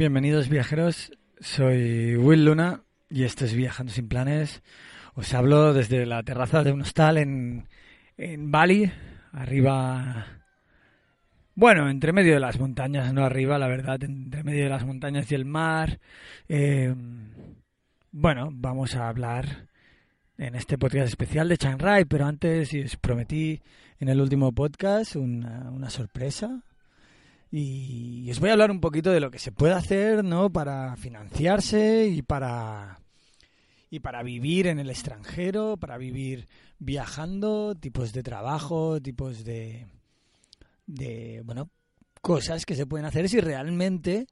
Bienvenidos viajeros, soy Will Luna y esto es Viajando sin planes. Os hablo desde la terraza de un hostal en, en Bali, arriba, bueno, entre medio de las montañas, no arriba, la verdad, entre medio de las montañas y el mar. Eh, bueno, vamos a hablar en este podcast especial de Chiang Rai, pero antes y os prometí en el último podcast una, una sorpresa, y os voy a hablar un poquito de lo que se puede hacer, ¿no? Para financiarse y para y para vivir en el extranjero, para vivir viajando, tipos de trabajo, tipos de de bueno, cosas que se pueden hacer si realmente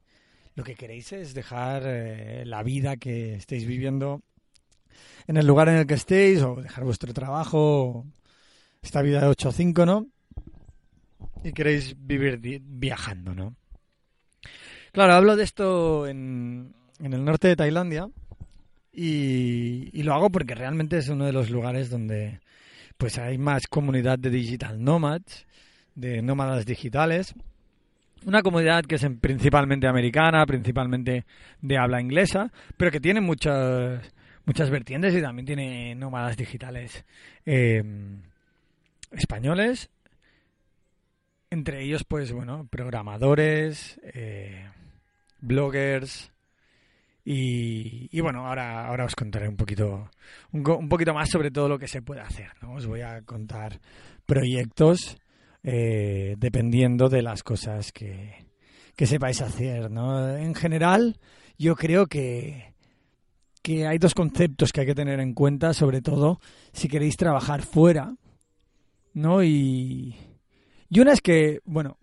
lo que queréis es dejar eh, la vida que estéis viviendo en el lugar en el que estéis o dejar vuestro trabajo, esta vida de 8 a 5, ¿no? Y queréis vivir viajando, ¿no? Claro, hablo de esto en, en el norte de Tailandia y, y lo hago porque realmente es uno de los lugares donde pues hay más comunidad de digital nomads, de nómadas digitales. Una comunidad que es en- principalmente americana, principalmente de habla inglesa, pero que tiene muchas muchas vertientes y también tiene nómadas digitales eh, españoles entre ellos, pues bueno, programadores, eh, bloggers y, y, bueno, ahora, ahora os contaré un poquito, un, poquito más sobre todo lo que se puede hacer. ¿no? Os voy a contar proyectos eh, dependiendo de las cosas que, que sepáis hacer. ¿no? En general, yo creo que, que hay dos conceptos que hay que tener en cuenta, sobre todo si queréis trabajar fuera, ¿no? Y, y una es que, bueno,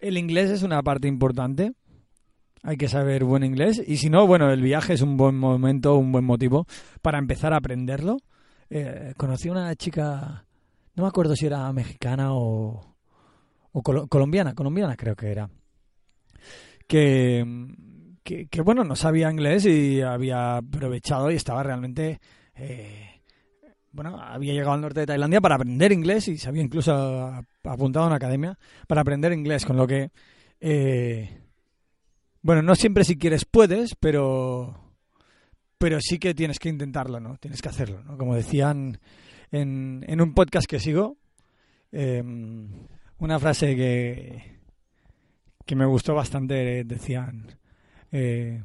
el inglés es una parte importante. Hay que saber buen inglés. Y si no, bueno, el viaje es un buen momento, un buen motivo para empezar a aprenderlo. Eh, conocí una chica, no me acuerdo si era mexicana o, o colo- colombiana, colombiana creo que era. Que, que, que, bueno, no sabía inglés y había aprovechado y estaba realmente... eh, bueno, había llegado al norte de Tailandia para aprender inglés y se había incluso apuntado a una academia para aprender inglés, con lo que, eh, bueno, no siempre si quieres puedes, pero, pero sí que tienes que intentarlo, ¿no? Tienes que hacerlo, ¿no? Como decían en, en un podcast que sigo, eh, una frase que, que me gustó bastante, decían, eh,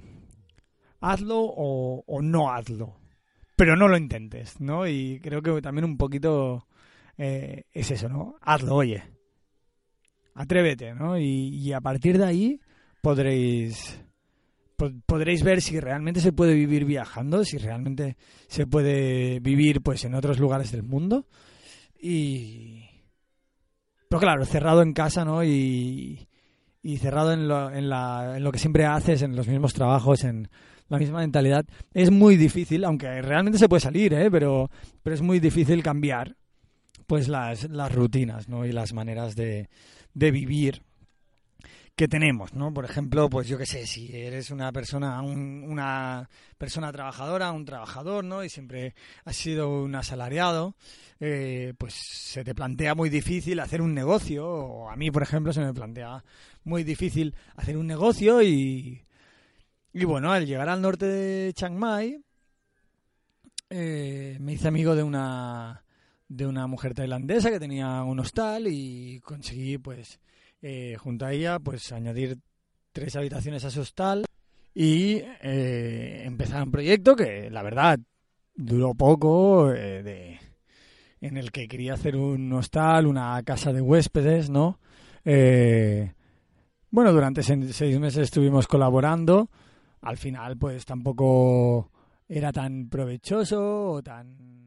hazlo o no hazlo pero no lo intentes, ¿no? Y creo que también un poquito eh, es eso, ¿no? Hazlo, oye. Atrévete, ¿no? Y, a partir de ahí podréis po- podréis ver si realmente se puede vivir viajando, si realmente se puede vivir pues en otros lugares del mundo y pero claro, cerrado en casa, ¿no? Y, y cerrado en lo, en, la, en lo que siempre haces, en los mismos trabajos, en la misma mentalidad, es muy difícil, aunque realmente se puede salir, ¿eh? pero, pero es muy difícil cambiar pues las, las rutinas ¿no? y las maneras de, de vivir que tenemos, ¿no? Por ejemplo, pues yo qué sé, si eres una persona, un- una persona trabajadora, un trabajador, ¿no? Y siempre has sido un asalariado, eh, pues se te plantea muy difícil hacer un negocio, o a mí, por ejemplo, se me plantea muy difícil hacer un negocio y, y bueno, al llegar al norte de Chiang Mai, eh, me hice amigo de una de una mujer tailandesa que tenía un hostal y conseguí pues eh, junto a ella pues añadir tres habitaciones a su hostal y eh, empezar un proyecto que la verdad duró poco eh, de en el que quería hacer un hostal, una casa de huéspedes, ¿no? Eh, bueno, durante seis meses estuvimos colaborando. Al final, pues tampoco era tan provechoso o tan...